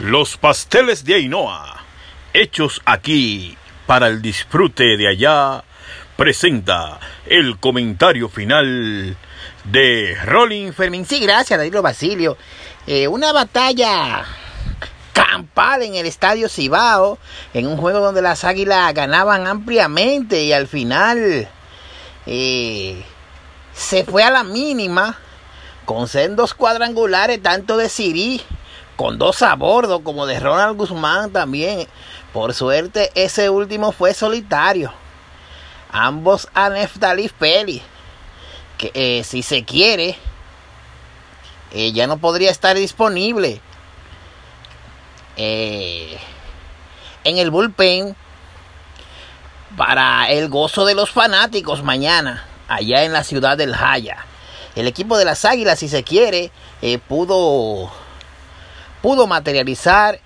Los pasteles de Ainhoa, hechos aquí para el disfrute de allá, presenta el comentario final de Rolling Fermín. Sí, gracias, Danilo Basilio. Eh, una batalla campal en el estadio Cibao, en un juego donde las águilas ganaban ampliamente y al final eh, se fue a la mínima con sendos cuadrangulares tanto de Siri con dos a bordo, como de Ronald Guzmán también. Por suerte, ese último fue solitario. Ambos a Neftali Peli, que eh, si se quiere, eh, ya no podría estar disponible. Eh, en el bullpen para el gozo de los fanáticos mañana, allá en la ciudad del Jaya. El equipo de las Águilas, si se quiere, pudo pudo materializar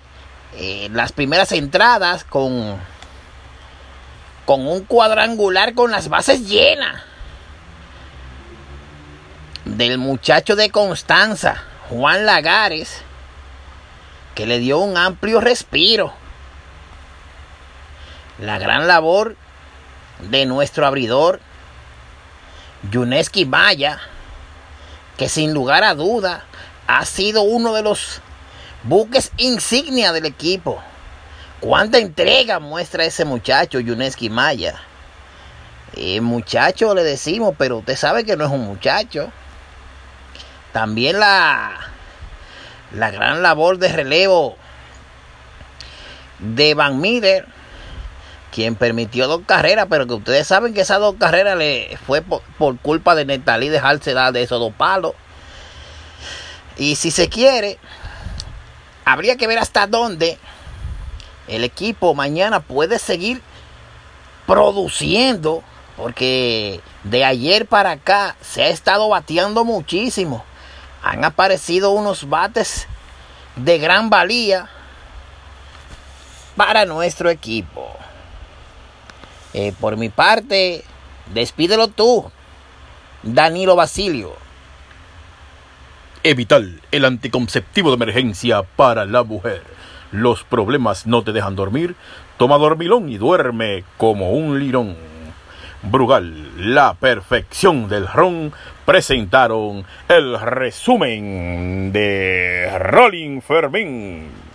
eh, las primeras entradas con, con un cuadrangular con las bases llenas del muchacho de Constanza, Juan Lagares, que le dio un amplio respiro. La gran labor de nuestro abridor, Yuneski Maya, que sin lugar a duda ha sido uno de los buques insignia del equipo. ¿Cuánta entrega muestra ese muchacho, Yuneski Maya? Eh, muchacho le decimos, pero usted sabe que no es un muchacho. También la, la gran labor de relevo de Van Miller, quien permitió dos carreras, pero que ustedes saben que esas dos carreras le fue por, culpa de Netalí dejarse dar de esos dos palos. Y si se quiere, habría que ver hasta dónde el equipo mañana puede seguir produciendo, porque de ayer para acá se ha estado bateando muchísimo. Han aparecido unos bates de gran valía para nuestro equipo. Eh, por mi parte, despídelo tú, Danilo Basilio. Evital, el anticonceptivo de emergencia para la mujer. Los problemas no te dejan dormir. Toma dormilón y duerme como un lirón. Brugal, la perfección del ron, presentaron el resumen de Rolling Fermín.